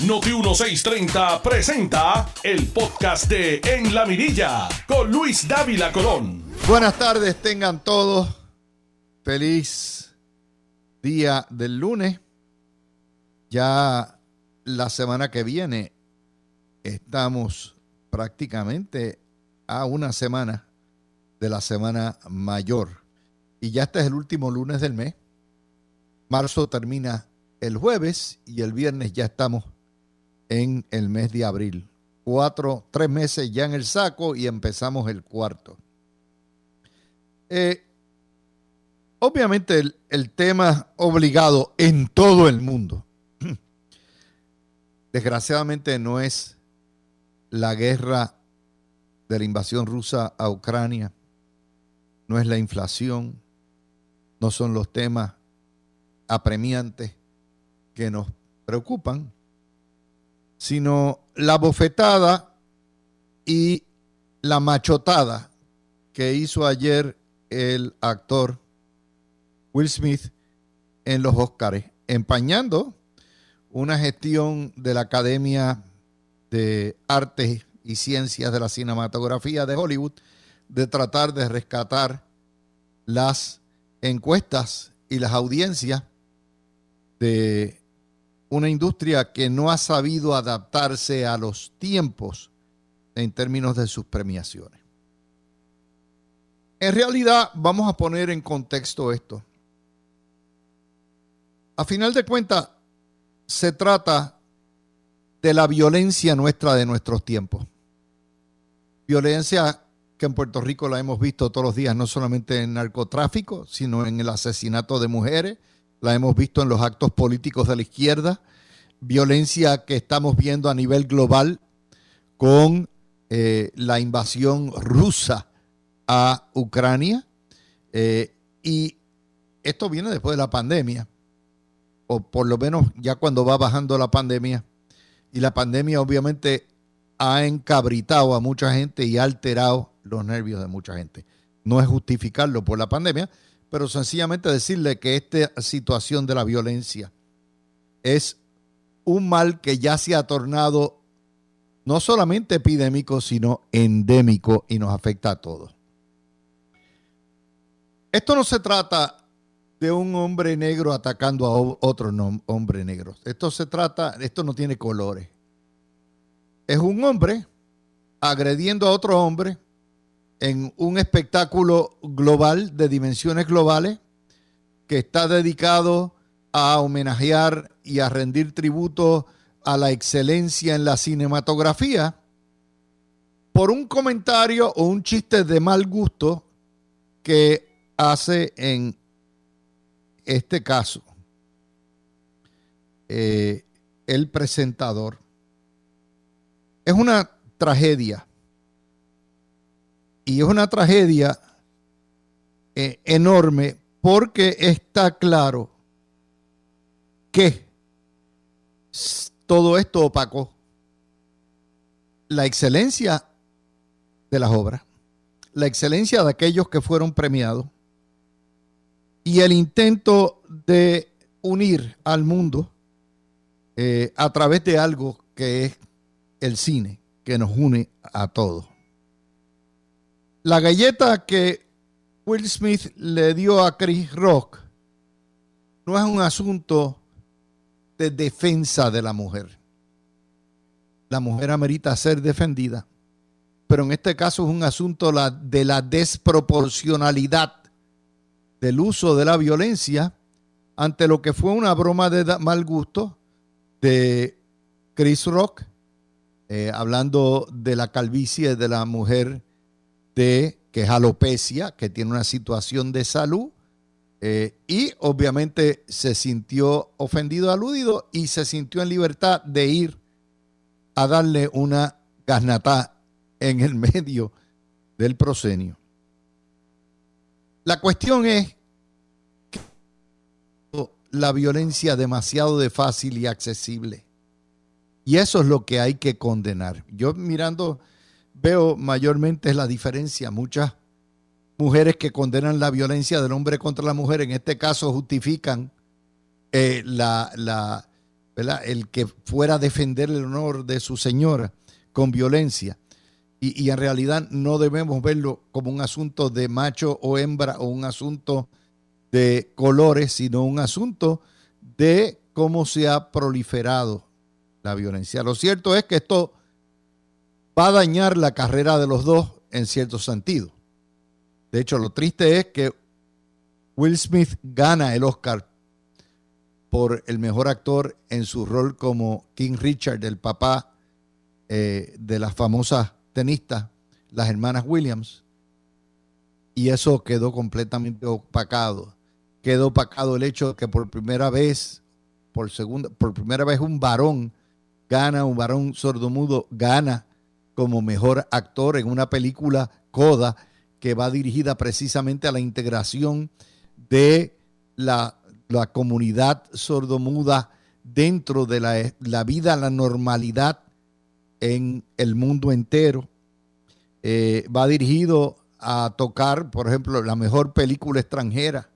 Noti 1630 presenta el podcast de En la Mirilla con Luis Dávila Colón. Buenas tardes, tengan todos. Feliz día del lunes. Ya la semana que viene estamos prácticamente a una semana de la semana mayor. Y ya este es el último lunes del mes. Marzo termina el jueves y el viernes ya estamos en el mes de abril. Cuatro, tres meses ya en el saco y empezamos el cuarto. Eh, obviamente el, el tema obligado en todo el mundo, desgraciadamente no es la guerra de la invasión rusa a Ucrania, no es la inflación, no son los temas apremiantes que nos preocupan, sino la bofetada y la machotada que hizo ayer el actor Will Smith en los Oscars, empañando una gestión de la Academia de Artes y Ciencias de la Cinematografía de Hollywood de tratar de rescatar las encuestas y las audiencias de una industria que no ha sabido adaptarse a los tiempos en términos de sus premiaciones. En realidad, vamos a poner en contexto esto. A final de cuentas, se trata de la violencia nuestra de nuestros tiempos. Violencia que en Puerto Rico la hemos visto todos los días, no solamente en narcotráfico, sino en el asesinato de mujeres, la hemos visto en los actos políticos de la izquierda, violencia que estamos viendo a nivel global con eh, la invasión rusa a Ucrania. Eh, y esto viene después de la pandemia, o por lo menos ya cuando va bajando la pandemia. Y la pandemia obviamente ha encabritado a mucha gente y ha alterado los nervios de mucha gente. No es justificarlo por la pandemia, pero sencillamente decirle que esta situación de la violencia es un mal que ya se ha tornado no solamente epidémico, sino endémico y nos afecta a todos. Esto no se trata de un hombre negro atacando a otro hombre negro. Esto se trata, esto no tiene colores. Es un hombre agrediendo a otro hombre en un espectáculo global de dimensiones globales que está dedicado a homenajear y a rendir tributo a la excelencia en la cinematografía por un comentario o un chiste de mal gusto que hace en este caso eh, el presentador. Es una tragedia y es una tragedia eh, enorme porque está claro que todo esto opacó la excelencia de las obras, la excelencia de aquellos que fueron premiados y el intento de unir al mundo eh, a través de algo que es el cine, que nos une a todos. La galleta que Will Smith le dio a Chris Rock no es un asunto de defensa de la mujer. La mujer amerita ser defendida, pero en este caso es un asunto de la desproporcionalidad del uso de la violencia ante lo que fue una broma de mal gusto de Chris Rock, eh, hablando de la calvicie de la mujer de que es alopecia, que tiene una situación de salud, eh, y obviamente se sintió ofendido, aludido, y se sintió en libertad de ir a darle una gasnatá en el medio del proscenio. La cuestión es que la violencia demasiado de fácil y accesible. Y eso es lo que hay que condenar. Yo mirando veo mayormente es la diferencia. Muchas mujeres que condenan la violencia del hombre contra la mujer, en este caso justifican eh, la, el que fuera a defender el honor de su señora con violencia. Y, en realidad no debemos verlo como un asunto de macho o hembra o un asunto de colores, sino un asunto de cómo se ha proliferado la violencia. Lo cierto es que esto va a dañar la carrera de los dos en cierto sentido. De hecho, lo triste es que Will Smith gana el Oscar por el mejor actor en su rol como King Richard, el papá eh, de las famosas tenistas, las hermanas Williams. Y eso quedó completamente opacado. Quedó opacado el hecho de que por primera vez, por segunda, por primera vez un varón gana, un varón sordomudo gana como mejor actor en una película Coda que va dirigida precisamente a la integración de la la comunidad sordomuda dentro de la, vida, la normalidad en el mundo entero. Eh, va dirigido a tocar, por ejemplo, la mejor película extranjera,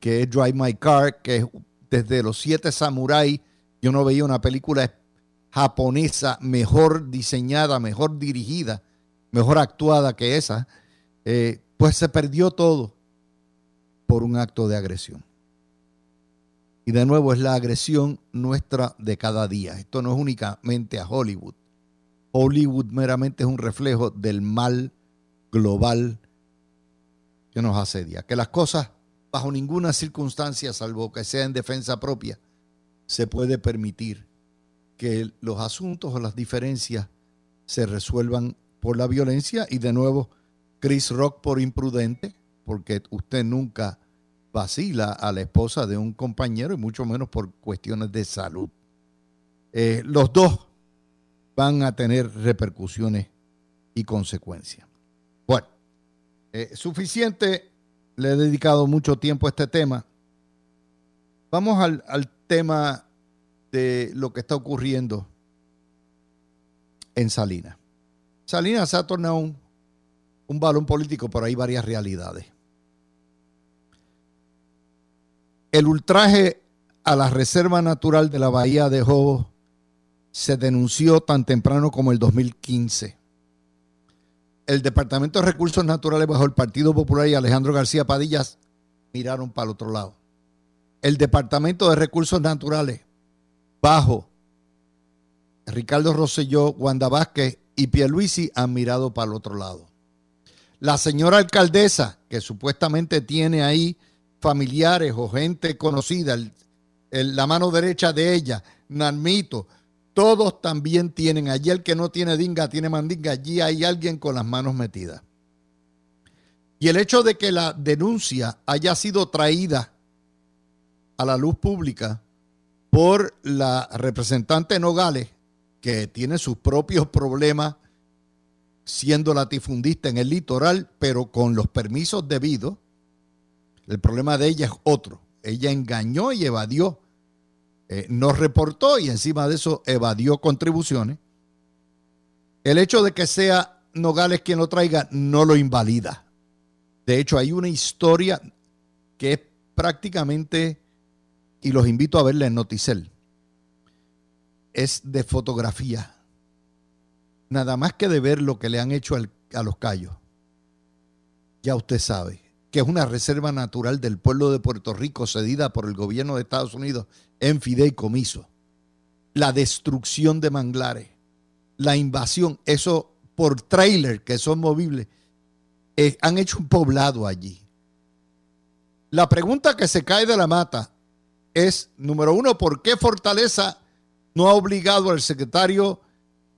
que es Drive My Car, que desde los siete samuráis, yo no veía una película japonesa mejor diseñada, mejor dirigida, mejor actuada que esa, eh, pues se perdió todo por un acto de agresión. Y de nuevo es la agresión nuestra de cada día. Esto no es únicamente a Hollywood. Hollywood meramente es un reflejo del mal global que nos asedia. Que las cosas, bajo ninguna circunstancia, salvo que sea en defensa propia, se puede permitir que los asuntos o las diferencias se resuelvan por la violencia. Y de nuevo, Chris Rock por imprudente, porque usted nunca vacila a la esposa de un compañero y mucho menos por cuestiones de salud. Eh, los dos van a tener repercusiones y consecuencias. Bueno, eh, suficiente, le he dedicado mucho tiempo a este tema. Vamos al, tema de lo que está ocurriendo en Salinas. Salinas se ha tornado un, un balón político, pero hay varias realidades. El ultraje a la Reserva Natural de la Bahía de Jobo se denunció tan temprano como el 2015. El Departamento de Recursos Naturales bajo el Partido Popular y Alejandro García Padillas miraron para el otro lado. El Departamento de Recursos Naturales bajo Ricardo Rosselló, Wanda Vázquez y Pierluisi han mirado para el otro lado. La señora alcaldesa, que supuestamente tiene ahí familiares o gente conocida, la mano derecha de ella, Narmito, todos también tienen, allí el que no tiene dinga tiene mandinga, allí hay alguien con las manos metidas. Y el hecho de que la denuncia haya sido traída a la luz pública por la representante Nogales, que tiene sus propios problemas siendo latifundista en el litoral, pero con los permisos debidos, el problema de ella es otro. Ella engañó y evadió. Eh, no reportó y encima de eso evadió contribuciones. El hecho de que sea Nogales quien lo traiga no lo invalida. De hecho, hay una historia que es prácticamente, y los invito a verla en Noticel, es de fotografía. Nada más que de ver lo que le han hecho a los callos. Ya usted sabe que es una reserva natural del pueblo de Puerto Rico cedida por el gobierno de Estados Unidos en fideicomiso. La destrucción de manglares, la invasión, eso por trailer que son movibles, eh, han hecho un poblado allí. La pregunta que se cae de la mata es, número uno, ¿por qué Fortaleza no ha obligado al secretario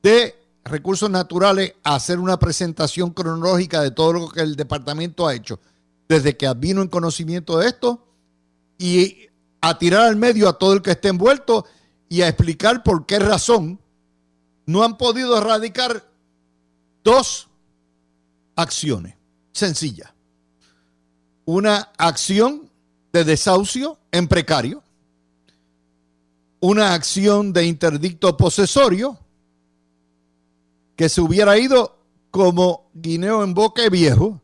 de Recursos Naturales a hacer una presentación cronológica de todo lo que el departamento ha hecho? desde que vino en conocimiento de esto y a tirar al medio a todo el que esté envuelto y a explicar por qué razón no han podido erradicar dos acciones sencillas. Una acción de desahucio en precario, una acción de interdicto posesorio que se hubiera ido como guineo en boque viejo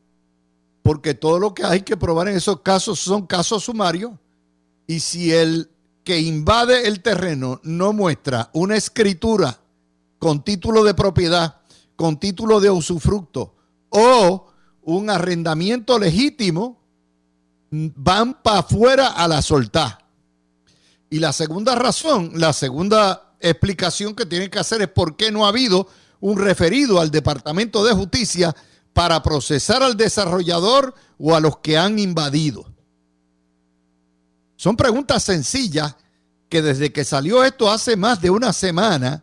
porque todo lo que hay que probar en esos casos son casos sumarios y si el que invade el terreno no muestra una escritura con título de propiedad, con título de usufructo o un arrendamiento legítimo, van para afuera a la soltar. Y la segunda razón, la segunda explicación que tienen que hacer es por qué no ha habido un referido al Departamento de Justicia para procesar al desarrollador o a los que han invadido. Son preguntas sencillas que desde que salió esto hace más de una semana,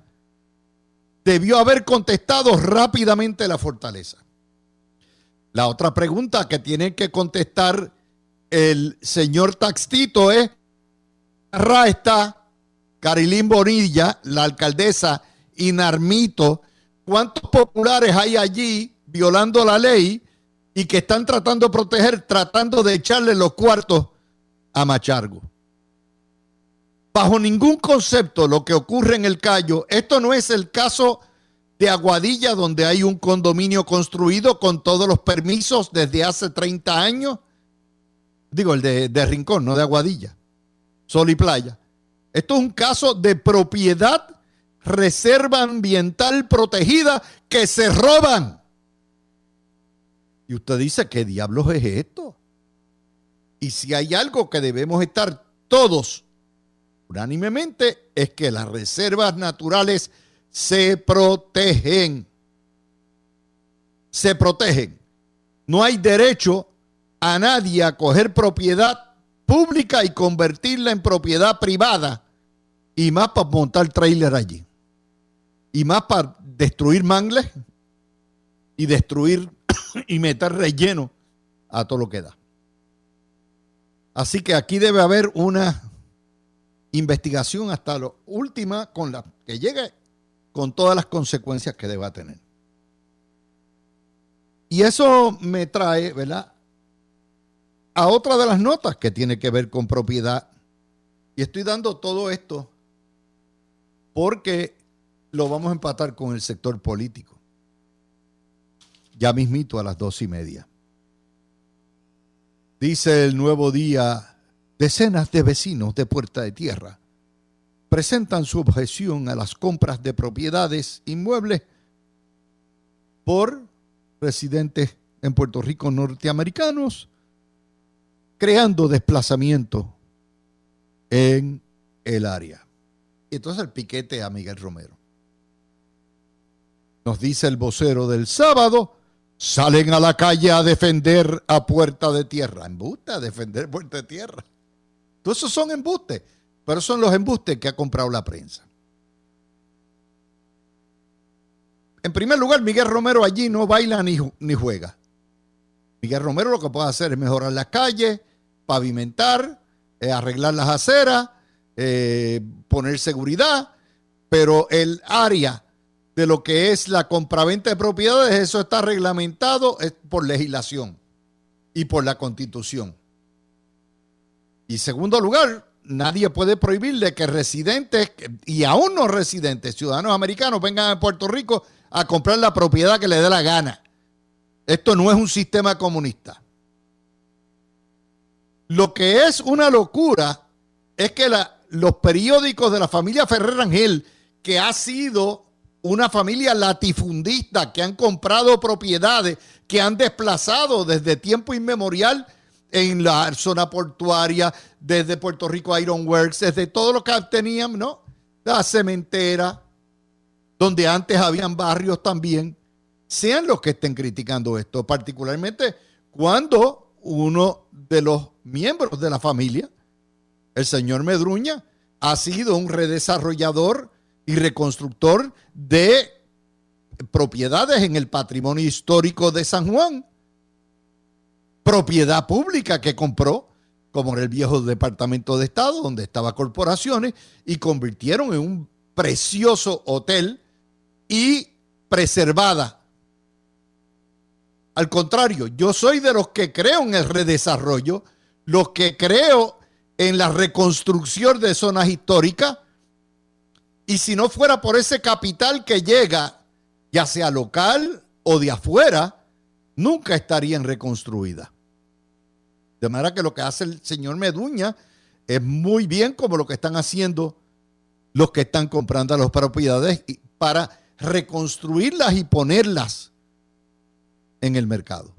debió haber contestado rápidamente la fortaleza. La otra pregunta que tiene que contestar el señor Taxtito es, Ra está, Carilín Bonilla, la alcaldesa, y Narmito, ¿cuántos populares hay allí violando la ley y que están tratando de proteger, tratando de echarle los cuartos a Machargo? Bajo ningún concepto lo que ocurre en el Cayo, esto no es el caso de Aguadilla, donde hay un condominio construido con todos los permisos desde hace 30 años. Digo, el de, de Rincón, no de Aguadilla. Sol y playa. Esto es un caso de propiedad, reserva ambiental protegida que se roban. Y usted dice, ¿qué diablos es esto? Y si hay algo que debemos estar todos unánimemente, es que las reservas naturales se protegen. Se protegen. No hay derecho a nadie a coger propiedad pública y convertirla en propiedad privada. Y más para montar trailer allí. Y más para destruir mangles y destruir y meter relleno a todo lo que da. Así que aquí debe haber una investigación hasta la última con la que llegue con todas las consecuencias que deba tener. Y eso me trae, ¿verdad? A otra de las notas que tiene que ver con propiedad. Y estoy dando todo esto porque lo vamos a empatar con el sector político. Ya mismito a las dos y media. Dice el nuevo día, decenas de vecinos de Puerta de Tierra presentan su objeción a las compras de propiedades inmuebles por residentes en Puerto Rico norteamericanos, creando desplazamiento en el área. Y entonces el piquete a Miguel Romero. Nos dice el vocero del sábado, salen a la calle a defender a Puerta de Tierra. Embuste a defender Puerta de Tierra. Todos esos son embustes. Pero son los embustes que ha comprado la prensa. En primer lugar, Miguel Romero allí no baila ni, ni juega. Miguel Romero lo que puede hacer es mejorar las calles, pavimentar, eh, arreglar las aceras, eh, poner seguridad, pero el área de lo que es la compraventa de propiedades, eso está reglamentado por legislación y por la constitución. Y segundo lugar, nadie puede prohibirle que residentes y aún no residentes, ciudadanos americanos, vengan a Puerto Rico a comprar la propiedad que le dé la gana. Esto no es un sistema comunista. Lo que es una locura es que los periódicos de la familia Ferrer Rangel, que ha sido una familia latifundista, que han comprado propiedades, que han desplazado desde tiempo inmemorial en la zona portuaria, desde Puerto Rico Iron Works, desde todo lo que tenían, ¿no? La cementera, donde antes habían barrios también, sean los que estén criticando esto, particularmente cuando uno de los miembros de la familia, el señor Medruña, ha sido un redesarrollador y reconstructor de propiedades en el patrimonio histórico de San Juan propiedad pública que compró, como en el viejo Departamento de Estado, donde estaba corporaciones, y convirtieron en un precioso hotel y preservada. Al contrario, yo soy de los que creo en el redesarrollo, los que creo en la reconstrucción de zonas históricas, y si no fuera por ese capital que llega, ya sea local o de afuera, nunca estarían reconstruidas. De manera que lo que hace el señor Meduña es muy bien como lo que están haciendo los que están comprando las propiedades para reconstruirlas y ponerlas en el mercado.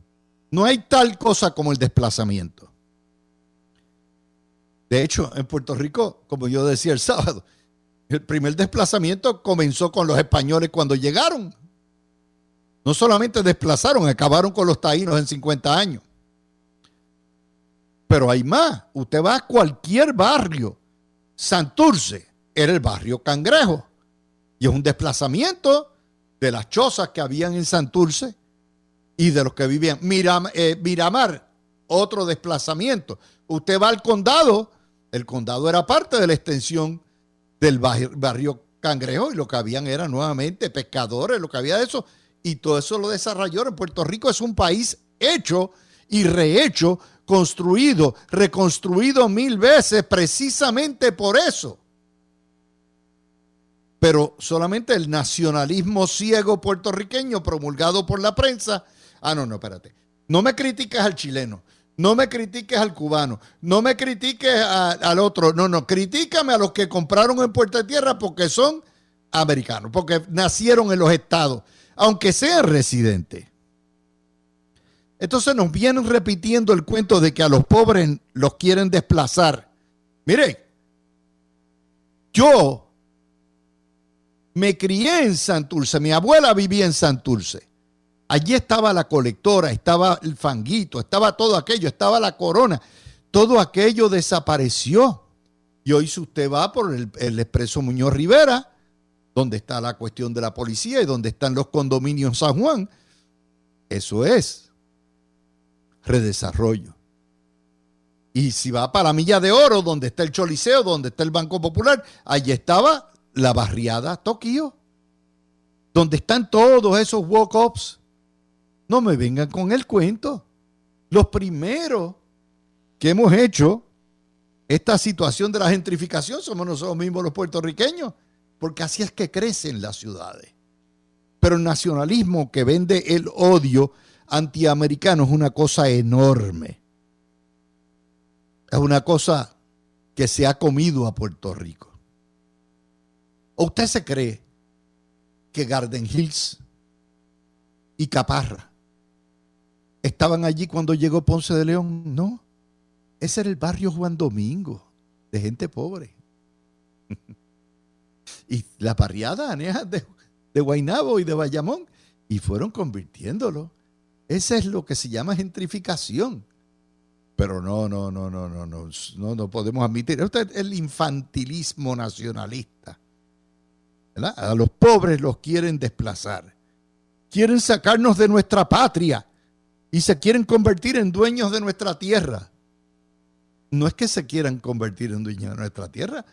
No hay tal cosa como el desplazamiento. De hecho, en Puerto Rico, como yo decía el sábado, el primer desplazamiento comenzó con los españoles cuando llegaron. No solamente desplazaron, acabaron con los taínos en 50 años. Pero hay más. Usted va a cualquier barrio. Santurce era el barrio Cangrejo. Y es un desplazamiento de las chozas que habían en Santurce y de los que vivían. Eh, Miramar, otro desplazamiento. Usted va al condado, el condado era parte de la extensión del barrio, Cangrejo y lo que habían era nuevamente pescadores, lo que había de eso. Y todo eso lo desarrolló. En Puerto Rico es un país hecho y rehecho construido, reconstruido mil veces precisamente por eso. Pero solamente el nacionalismo ciego puertorriqueño promulgado por la prensa. Ah, no, no, espérate. No me critiques al chileno, no me critiques al cubano, no me critiques al otro. No, no, critícame a los que compraron en Puerta Tierra porque son americanos, porque nacieron en los estados, aunque sean residentes. Entonces nos vienen repitiendo el cuento de que a los pobres los quieren desplazar. Mire, yo me crié en Santurce, mi abuela vivía en Santurce. Allí estaba la colectora, estaba el fanguito, estaba todo aquello, estaba la corona. Todo aquello desapareció. Y hoy si usted va por el, expreso Muñoz Rivera, donde está la cuestión de la policía y donde están los condominios San Juan, eso es redesarrollo. Y si va para la Milla de Oro, donde está el Choliseo, donde está el Banco Popular, allí estaba la barriada Tokio, donde están todos esos walk-ups. No me vengan con el cuento. Los primeros que hemos hecho esta situación de la gentrificación somos nosotros mismos los puertorriqueños, porque así es que crecen las ciudades. Pero el nacionalismo que vende el odio antiamericano es una cosa enorme. Es una cosa que se ha comido a Puerto Rico. ¿O usted se cree que Garden Hills y Caparra estaban allí cuando llegó Ponce de León? No. Ese era el barrio Juan Domingo, de gente pobre. y la barriada de, de Guainabo y de Bayamón, y fueron convirtiéndolo ese es lo que se llama gentrificación. Pero no, no, no, no, no, no, no, no podemos admitir. Esto es el infantilismo nacionalista. A los pobres los quieren desplazar. Quieren sacarnos de nuestra patria y se quieren convertir en dueños de nuestra tierra. No es que se quieran convertir en dueños de nuestra tierra.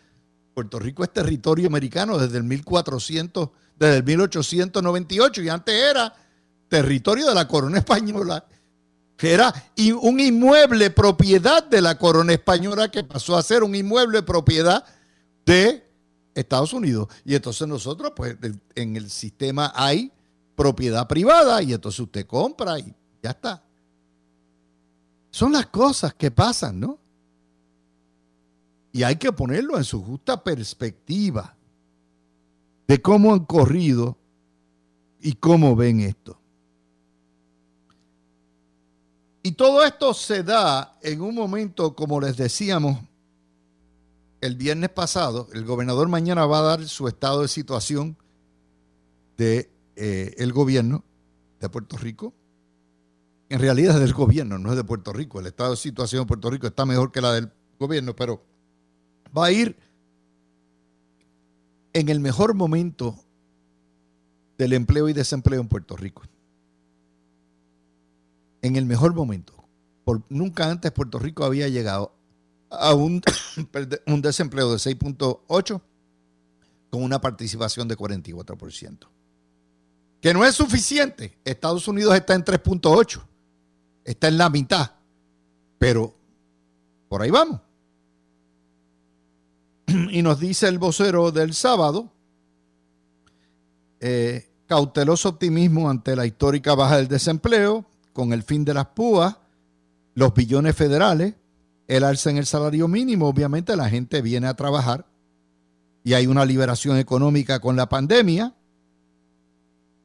Puerto Rico es territorio americano desde el 1400, desde el 1898 y antes era territorio de la corona española, que era un inmueble propiedad de la corona española que pasó a ser un inmueble propiedad de Estados Unidos. Y entonces nosotros, pues en el sistema hay propiedad privada y entonces usted compra y ya está. Son las cosas que pasan, ¿no? Y hay que ponerlo en su justa perspectiva de cómo han corrido y cómo ven esto. Y todo esto se da en un momento, como les decíamos, el viernes pasado, el gobernador mañana va a dar su estado de situación de eh, gobierno de Puerto Rico. En realidad es del gobierno, no es de Puerto Rico. El estado de situación de Puerto Rico está mejor que la del gobierno, pero va a ir en el mejor momento del empleo y desempleo en Puerto Rico en el mejor momento. Por, nunca antes Puerto Rico había llegado a un, un desempleo de 6.8 con una participación de 44%. Que no es suficiente. Estados Unidos está en 3.8. Está en la mitad. Pero por ahí vamos. Y nos dice el vocero del sábado, eh, cauteloso optimismo ante la histórica baja del desempleo, con el fin de las púas, los billones federales el alza en el salario mínimo, obviamente la gente viene a trabajar y hay una liberación económica con la pandemia.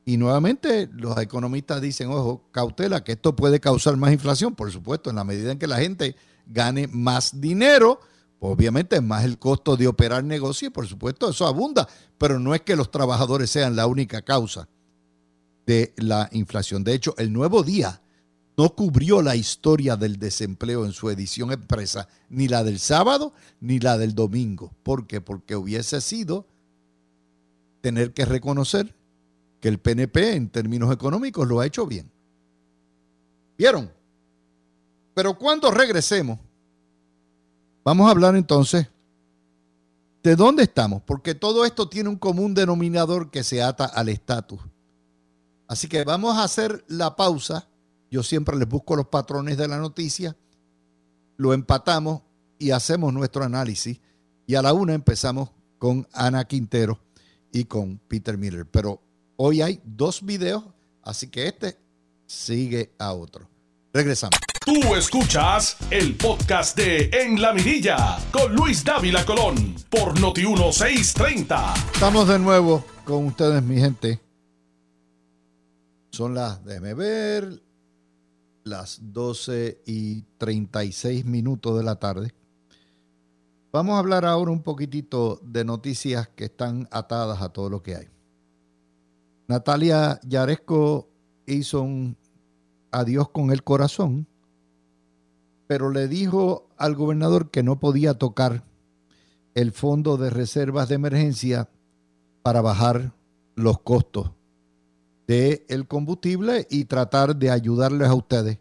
Y nuevamente los economistas dicen, ojo, cautela, que esto puede causar más inflación, por supuesto, en la medida en que la gente gane más dinero, obviamente es más el costo de operar negocio y por supuesto eso abunda, pero no es que los trabajadores sean la única causa de la inflación. De hecho, el nuevo día no cubrió la historia del desempleo en su edición empresa, ni la del sábado ni la del domingo. ¿Por qué? Porque hubiese sido tener que reconocer que el PNP en términos económicos lo ha hecho bien. ¿Vieron? Pero cuando regresemos, vamos a hablar entonces de dónde estamos, porque todo esto tiene un común denominador que se ata al estatus. Así que vamos a hacer la pausa yo siempre les busco los patrones de la noticia, lo empatamos y hacemos nuestro análisis. Y a la una empezamos con Ana Quintero y con Peter Miller. Pero hoy hay dos videos, así que este sigue a otro. Regresamos. Tú escuchas el podcast de En la Mirilla con Luis Dávila Colón por Noti 1630. Estamos de nuevo con ustedes, mi gente. Son las, déjeme ver, las 12 y 36 minutos de la tarde. Vamos a hablar ahora un poquitito de noticias que están atadas a todo lo que hay. Natalia Yaresco hizo un adiós con el corazón, pero le dijo al gobernador que no podía tocar el fondo de reservas de emergencia para bajar los costos del combustible y tratar de ayudarles a ustedes.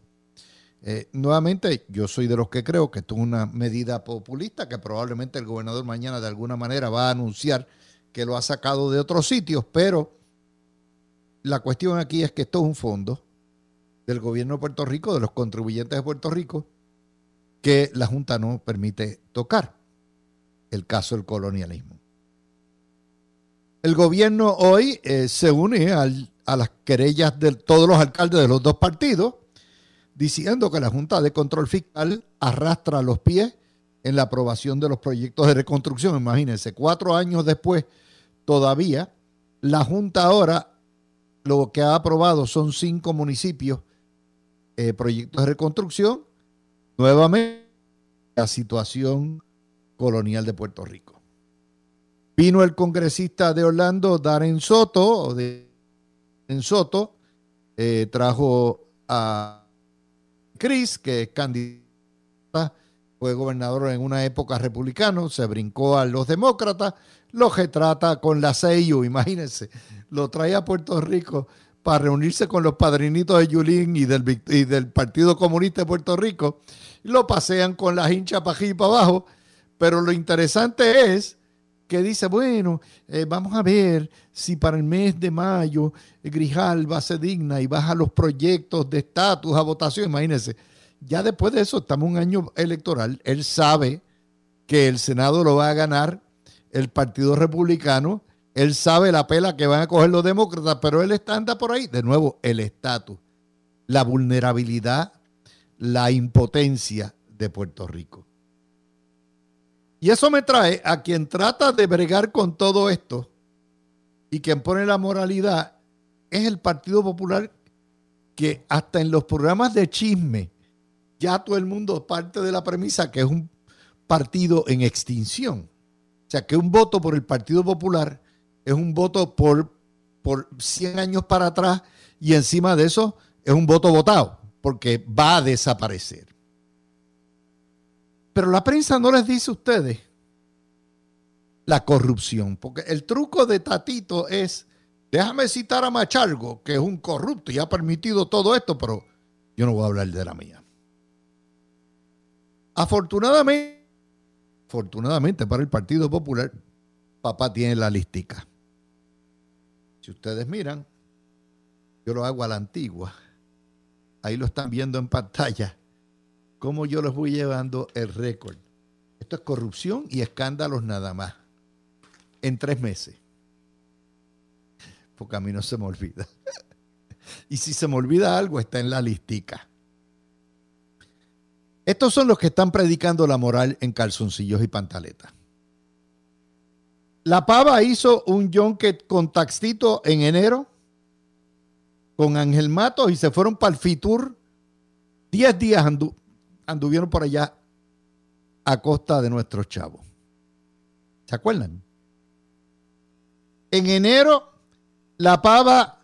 Eh, nuevamente, yo soy de los que creo que esto es una medida populista que probablemente el gobernador mañana de alguna manera va a anunciar que lo ha sacado de otros sitios, pero la cuestión aquí es que esto es un fondo del gobierno de Puerto Rico, de los contribuyentes de Puerto Rico, que la Junta no permite tocar. El caso del colonialismo. El gobierno hoy eh, se une a las querellas de todos los alcaldes de los dos partidos, diciendo que la Junta de Control Fiscal arrastra los pies en la aprobación de los proyectos de reconstrucción. Imagínense, cuatro años después, todavía, la Junta ahora lo que ha aprobado son cinco municipios, eh, proyectos de reconstrucción, nuevamente la situación colonial de Puerto Rico. Vino el congresista de Orlando, Darren Soto, Soto, eh, trajo a Chris, que es candidata, fue gobernador en una época republicano, se brincó a los demócratas, lo retrata con la CEIU, imagínense, lo trae a Puerto Rico para reunirse con los padrinitos de Yulín y del, Partido Comunista de Puerto Rico, lo pasean con la hincha para y para abajo, pero lo interesante es que dice, bueno, eh, vamos a ver si para el mes de mayo Grijalva se digna y baja los proyectos de estatus a votación. Imagínense, ya después de eso, estamos un año electoral, él sabe que el Senado lo va a ganar el Partido Republicano, él sabe la pela que van a coger los demócratas, pero él está anda por ahí. De nuevo, el estatus, la vulnerabilidad, la impotencia de Puerto Rico. Y eso me trae a quien trata de bregar con todo esto y quien pone la moralidad es el Partido Popular que hasta en los programas de chisme ya todo el mundo parte de la premisa que es un partido en extinción. O sea, que un voto por el Partido Popular es un voto por, por 100 años para atrás y encima de eso es un voto votado porque va a desaparecer. Pero la prensa no les dice a ustedes la corrupción, porque el truco de Tatito es, déjame citar a Machargo, que es un corrupto y ha permitido todo esto, pero yo no voy a hablar de la mía. Afortunadamente, afortunadamente para el Partido Popular, papá tiene la listica. Si ustedes miran, yo lo hago a la antigua. Ahí lo están viendo en pantalla cómo yo les voy llevando el récord. Esto es corrupción y escándalos nada más. En tres meses. Porque a mí no se me olvida. y si se me olvida algo, está en la listica. Estos son los que están predicando la moral en calzoncillos y pantaletas. La Pava hizo un junket con Taxito en enero con Ángel Matos y se fueron para el Fitur. Diez días anduvieron por allá a costa de nuestros chavos. ¿Se acuerdan? En enero, la pava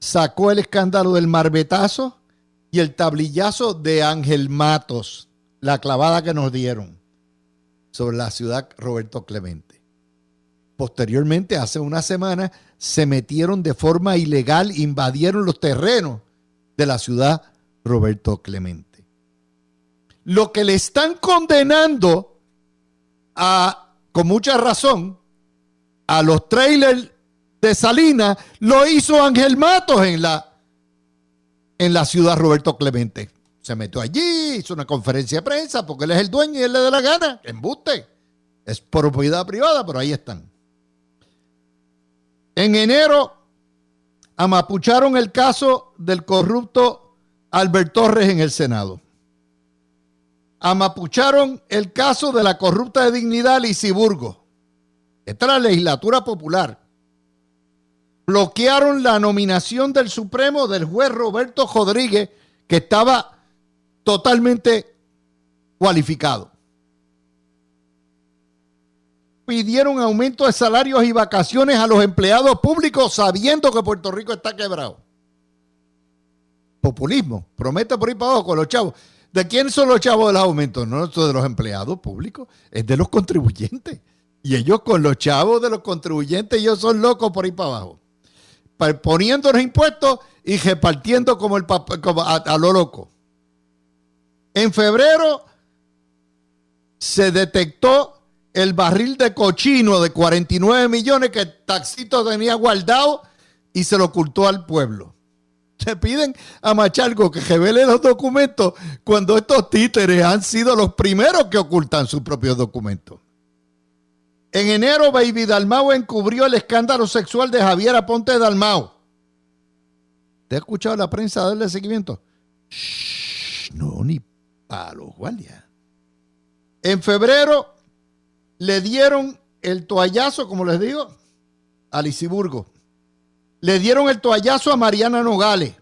sacó el escándalo del marbetazo y el tablillazo de Ángel Matos, la clavada que nos dieron sobre la ciudad Roberto Clemente. Posteriormente, hace una semana, se metieron de forma ilegal, invadieron los terrenos de la ciudad Roberto Clemente. Lo que le están condenando a, con mucha razón, a los trailers de Salinas, lo hizo Ángel Matos en la, en la ciudad Roberto Clemente. Se metió allí, hizo una conferencia de prensa porque él es el dueño y él le da la gana. Embuste. Es propiedad privada, pero ahí están. En enero amapucharon el caso del corrupto Albert Torres en el Senado. Amapucharon el caso de la corrupta de dignidad Lisiburgo. Esta es la legislatura popular. Bloquearon la nominación del Supremo del juez Roberto Rodríguez, que estaba totalmente cualificado. pidieron aumento de salarios y vacaciones a los empleados públicos sabiendo que Puerto Rico está quebrado. Populismo. Promete por ir para abajo con los chavos. ¿De quién son los chavos de los aumentos? No de los empleados públicos, es de los contribuyentes. Y ellos con los chavos de los contribuyentes, ellos son locos por ir para abajo. Poniendo los impuestos y repartiendo como, el, a, a lo loco. En febrero se detectó el barril de cochino de 49 millones que el taxito tenía guardado y se lo ocultó al pueblo. Se piden a Machalgo que revele los documentos cuando estos títeres han sido los primeros que ocultan sus propios documentos. En enero, Baby Dalmau encubrió el escándalo sexual de Javier Aponte Dalmau. ¿Te ha escuchado la prensa darle seguimiento? Shh, no, ni para los guardias. En febrero, le dieron el toallazo, como les digo, a Lisiburgo. Le dieron el toallazo a Mariana Nogales.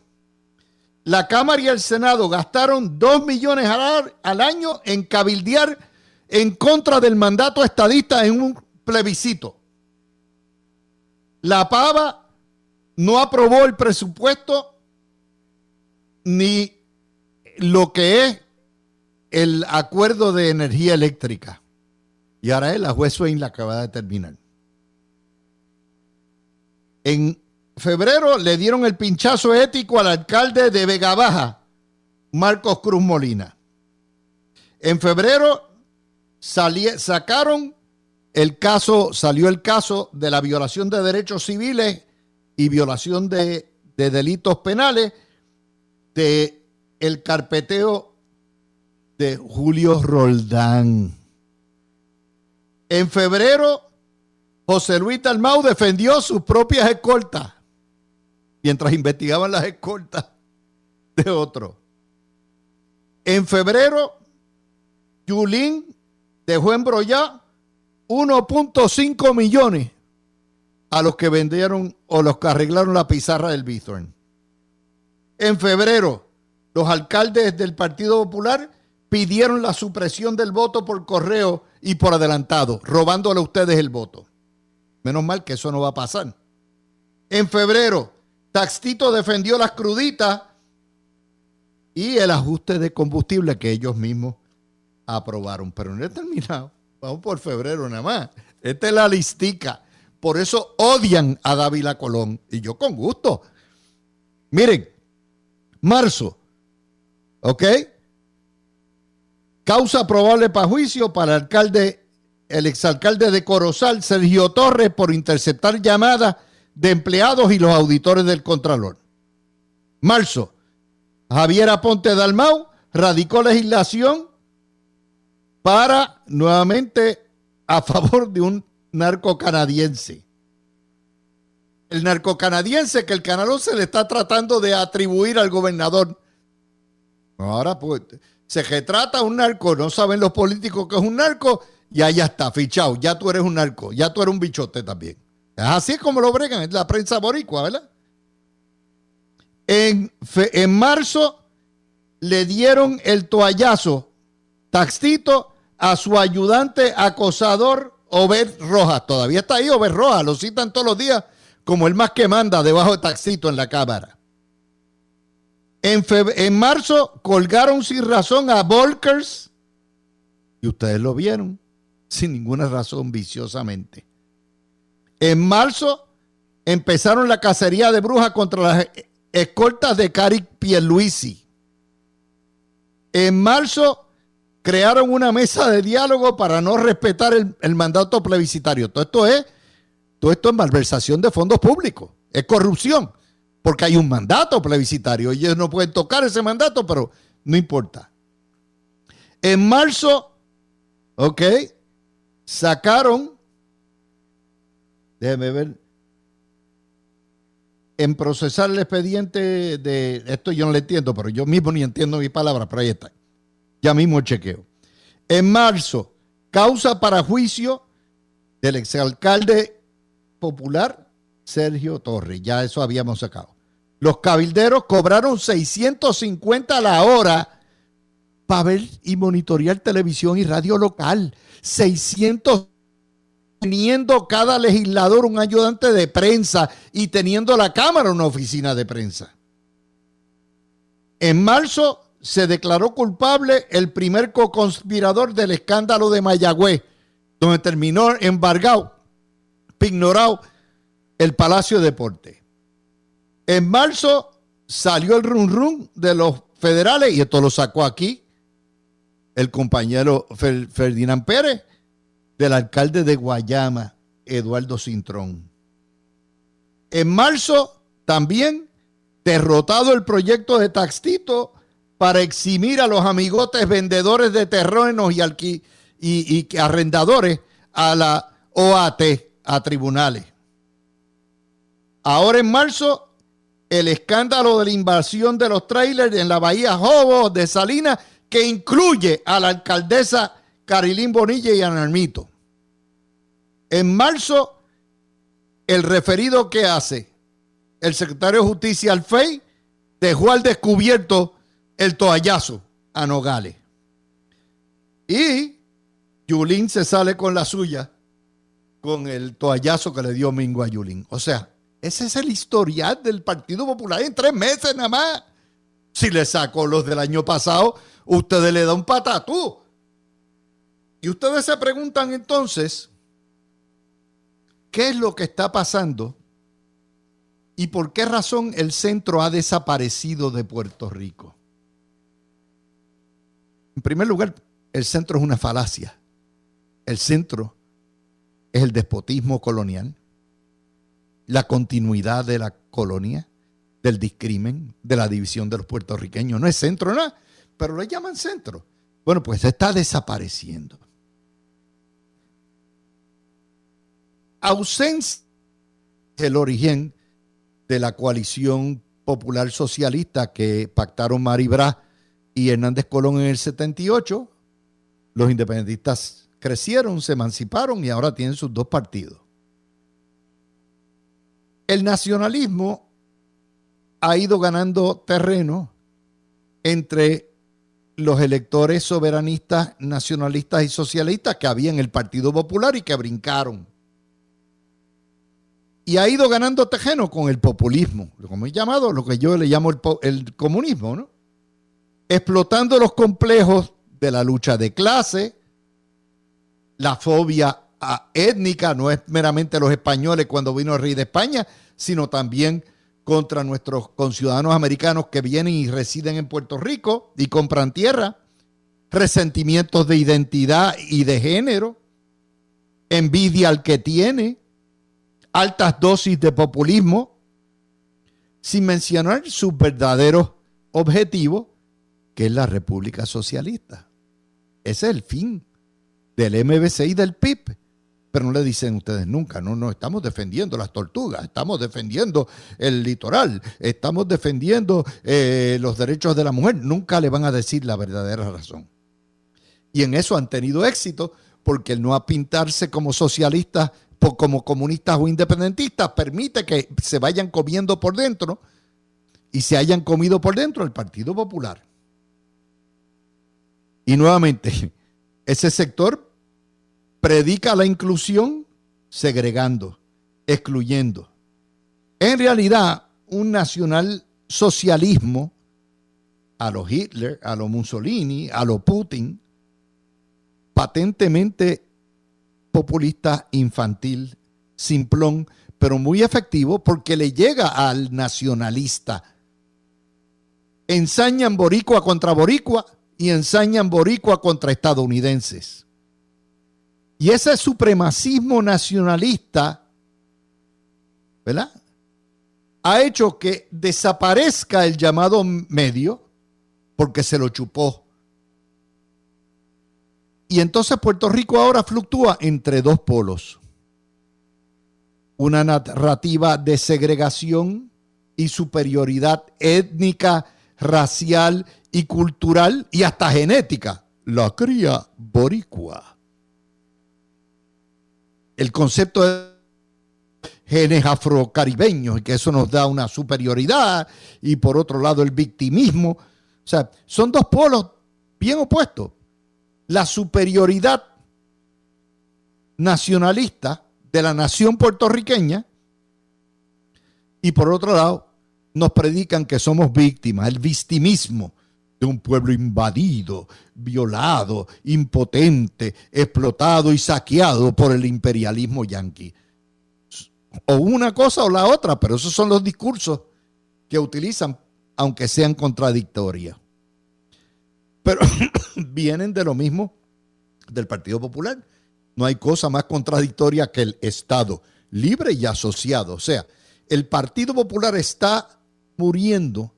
La Cámara y el Senado gastaron dos millones al año en cabildear en contra del mandato estadista en un plebiscito. La Pava no aprobó el presupuesto ni lo que es el acuerdo de energía eléctrica. Y ahora es la juez Swain la de terminar. En febrero le dieron el pinchazo ético al alcalde de Vega Baja, Marcos Cruz Molina. En febrero sacaron el caso, salió el caso de la violación de derechos civiles y violación de, de delitos penales de el carpeteo de Julio Roldán. En febrero, José Luis Dalmau defendió sus propias escoltas mientras investigaban las escoltas de otro. En febrero, Yulín dejó embrollar 1.5 millones a los que vendieron o los que arreglaron la pizarra del Bithorn. En febrero, los alcaldes del Partido Popular pidieron la supresión del voto por correo y por adelantado, robándole a ustedes el voto. Menos mal que eso no va a pasar. En febrero, Taxito defendió las cruditas y el ajuste de combustible que ellos mismos aprobaron. Pero no he terminado. Vamos por febrero nada más. Esta es la listica. Por eso odian a Dávila Colón. Y yo con gusto. Miren, marzo. ¿Ok? Causa probable para juicio para el alcalde, el exalcalde de Corozal, Sergio Torres, por interceptar llamadas de empleados y los auditores del Contralor. Marzo, Javier Aponte Dalmau radicó legislación para nuevamente a favor de un narco canadiense. El narco canadiense que el canal se le está tratando de atribuir al gobernador. Ahora pues se retrata un narco, no saben los políticos que es un narco, y allá está, fichado, ya tú eres un narco, ya tú eres un bichote también. Es así como lo bregan en la prensa boricua, ¿verdad? En, en marzo le dieron el toallazo, taxito, a su ayudante acosador Obed Rojas. Todavía está ahí Obed Rojas, lo citan todos los días como el más que manda debajo de taxito en la cámara. En, en marzo colgaron sin razón a Volkers y ustedes lo vieron sin ninguna razón viciosamente. En marzo empezaron la cacería de brujas contra las escoltas de Cari Pierluisi. En marzo crearon una mesa de diálogo para no respetar el, el, mandato plebiscitario. Todo esto es, todo esto es malversación de fondos públicos, es corrupción porque hay un mandato plebiscitario. Ellos no pueden tocar ese mandato, pero no importa. En marzo, ok, sacaron, déjeme ver, en procesar el expediente de, esto yo no le entiendo, pero yo mismo ni entiendo mi palabra, pero ahí está. Ya mismo chequeo. En marzo, causa para juicio del exalcalde popular Sergio Torres. Ya eso habíamos sacado. Los cabilderos cobraron 650 a la hora para ver y monitorear televisión y radio local. 600 teniendo cada legislador un ayudante de prensa y teniendo la Cámara una oficina de prensa. En marzo se declaró culpable el primer co-conspirador del escándalo de Mayagüez, donde terminó embargado, ignorado el Palacio de Deporte. En marzo salió el run run de los federales y esto lo sacó aquí el compañero Ferdinand Pérez del alcalde de Guayama, Eduardo Cintrón. En marzo también derrotado el proyecto de Taxito para eximir a los amigotes vendedores de terrenos y, y arrendadores a la OAT, a tribunales. Ahora en marzo, el escándalo de la invasión de los trailers en la bahía Jobo de Salinas, que incluye a la alcaldesa Carilín Bonilla y Analmito. En marzo, el referido que hace el secretario de Justicia Alfei dejó al descubierto el toallazo a Nogales. Y Yulín se sale con la suya con el toallazo que le dio Mingo a Yulín. O sea, ese es el historial del Partido Popular en tres meses nada más. Si le sacó los del año pasado, ustedes le dan un patatú. Y ustedes se preguntan entonces, ¿qué es lo que está pasando? ¿Y por qué razón el centro ha desaparecido de Puerto Rico? En primer lugar, el centro es una falacia. El centro es el despotismo colonial la continuidad de la colonia, del discrimen, de la división de los puertorriqueños. No es centro, nada, pero le llaman centro. Bueno, pues está desapareciendo. Ausencia el origen de la coalición popular socialista que pactaron Maribra y Hernández Colón en el 78. Los independentistas crecieron, se emanciparon y ahora tienen sus dos partidos. El nacionalismo ha ido ganando terreno entre los electores soberanistas, nacionalistas y socialistas que había en el Partido Popular y que brincaron. Y ha ido ganando terreno con el populismo, como he llamado, lo que yo le llamo el, el comunismo, ¿no? Explotando los complejos de la lucha de clase, la fobia étnica, no es meramente los españoles cuando vino el rey de España, sino también contra nuestros conciudadanos americanos que vienen y residen en Puerto Rico y compran tierra, resentimientos de identidad y de género, envidia al que tiene, altas dosis de populismo, sin mencionar su verdadero objetivo, que es la República Socialista. Ese es el fin del MBC y del PIB pero no le dicen ustedes nunca, no, no, estamos defendiendo las tortugas, estamos defendiendo el litoral, estamos defendiendo eh, los derechos de la mujer, nunca le van a decir la verdadera razón. Y en eso han tenido éxito, porque el no a pintarse como socialistas, como comunistas o independentistas, permite que se vayan comiendo por dentro y se hayan comido por dentro el Partido Popular. Y nuevamente, ese sector predica la inclusión segregando, excluyendo. En realidad, un nacional socialismo a lo Hitler, a lo Mussolini, a lo Putin, patentemente populista, infantil, simplón, pero muy efectivo porque le llega al nacionalista. Ensañan boricua contra boricua y ensañan boricua contra estadounidenses. Y ese supremacismo nacionalista, ¿verdad? Ha hecho que desaparezca el llamado medio porque se lo chupó. Y entonces Puerto Rico ahora fluctúa entre dos polos. Una narrativa de segregación y superioridad étnica, racial y cultural y hasta genética. La cría boricua el concepto de genes afrocaribeños y que eso nos da una superioridad y por otro lado el victimismo. O sea, son dos polos bien opuestos. La superioridad nacionalista de la nación puertorriqueña y por otro lado nos predican que somos víctimas, el victimismo de un pueblo invadido, violado, impotente, explotado y saqueado por el imperialismo yanqui. O una cosa o la otra, pero esos son los discursos que utilizan, aunque sean contradictorios. Pero vienen de lo mismo del Partido Popular. No hay cosa más contradictoria que el Estado libre y asociado. O sea, el Partido Popular está muriendo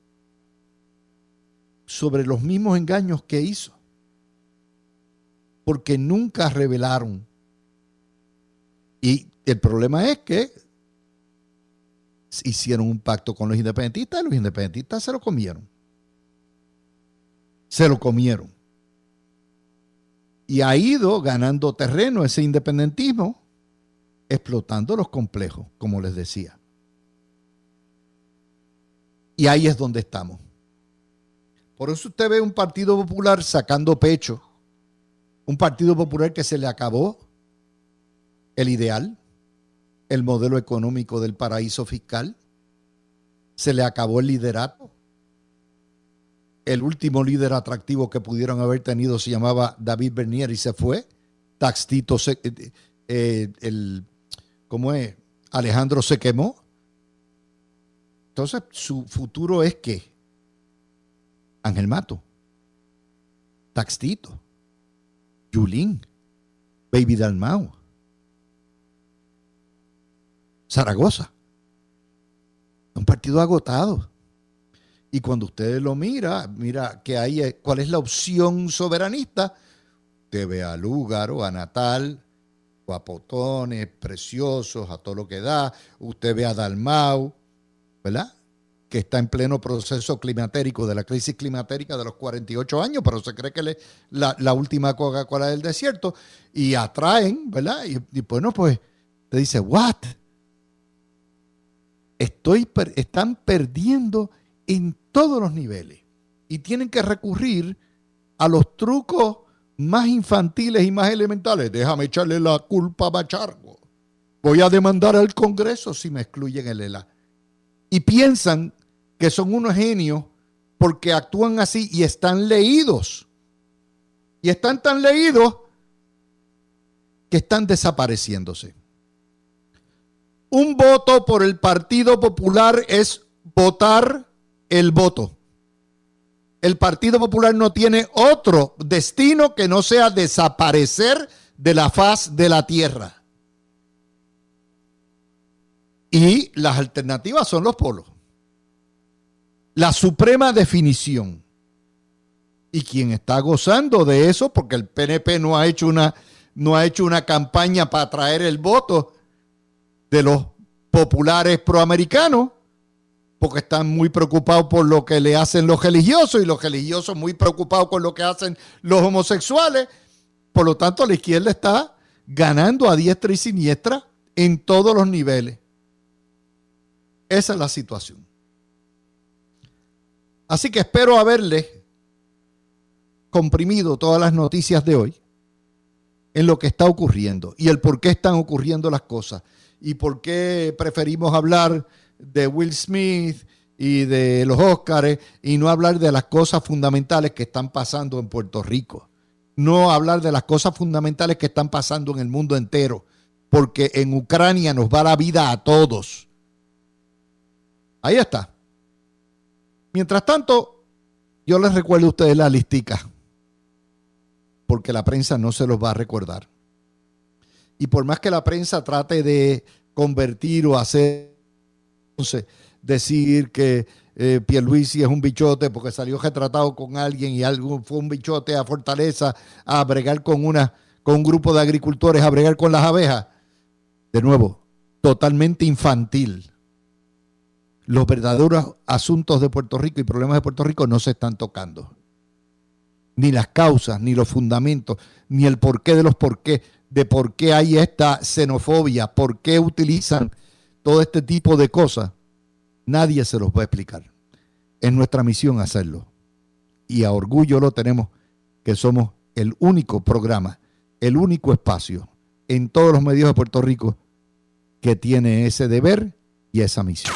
sobre los mismos engaños que hizo. Porque nunca revelaron. Y el problema es que hicieron un pacto con los independentistas y los independentistas se lo comieron. Se lo comieron. Y ha ido ganando terreno ese independentismo, explotando los complejos, como les decía. Y ahí es donde estamos. Por eso usted ve un Partido Popular sacando pecho, un Partido Popular que se le acabó el ideal, el modelo económico del paraíso fiscal, se le acabó el liderato. El último líder atractivo que pudieron haber tenido se llamaba David Bernier y se fue. Taxito, se, eh, eh, el, ¿cómo es? Alejandro se quemó. Entonces, su futuro es que Ángel Mato, Taxtito, Yulín, Baby Dalmau, Zaragoza. Un partido agotado. Y cuando usted lo mira, mira que hay, eh, cuál es la opción soberanista. Usted ve a Lúgaro, a Natal, guapotones, preciosos, a todo lo que da. Usted ve a Dalmau, ¿verdad? que está en pleno proceso climatérico, de la crisis climatérica de los 48 años, pero se cree que es la, última Coca-Cola del desierto, y atraen, ¿verdad? Y, bueno, pues te dice, ¿what? Estoy, están perdiendo en todos los niveles y tienen que recurrir a los trucos más infantiles y más elementales. Déjame echarle la culpa a Bachargo. Voy a demandar al Congreso si me excluyen el ELA. Y piensan que son unos genios porque actúan así y están leídos. Y están tan leídos que están desapareciéndose. Un voto por el Partido Popular es votar el voto. El Partido Popular no tiene otro destino que no sea desaparecer de la faz de la tierra. Y las alternativas son los polos la suprema definición. Y quien está gozando de eso, porque el PNP no ha hecho una no ha hecho una campaña para atraer el voto de los populares proamericanos, porque están muy preocupados por lo que le hacen los religiosos y los religiosos muy preocupados con lo que hacen los homosexuales. Por lo tanto, la izquierda está ganando a diestra y siniestra en todos los niveles. Esa es la situación. Así que espero haberle comprimido todas las noticias de hoy en lo que está ocurriendo y el por qué están ocurriendo las cosas y por qué preferimos hablar de Will Smith y de los Óscares y no hablar de las cosas fundamentales que están pasando en Puerto Rico. No hablar de las cosas fundamentales que están pasando en el mundo entero, porque en Ucrania nos va la vida a todos. Ahí está. Mientras tanto, yo les recuerdo a ustedes la listica, porque la prensa no se los va a recordar. Y por más que la prensa trate de convertir o hacer, decir que eh, Pierluisi es un bichote porque salió retratado con alguien y algo fue un bichote a Fortaleza a bregar con, una, con un grupo de agricultores, a bregar con las abejas. De nuevo, totalmente infantil los verdaderos asuntos de Puerto Rico y problemas de Puerto Rico no se están tocando. Ni las causas, ni los fundamentos, ni el porqué de los porqué, de por qué hay esta xenofobia, por qué utilizan todo este tipo de cosas. Nadie se los va a explicar. Es nuestra misión hacerlo. Y a orgullo lo tenemos que somos el único programa, el único espacio en todos los medios de Puerto Rico que tiene ese deber y esa misión.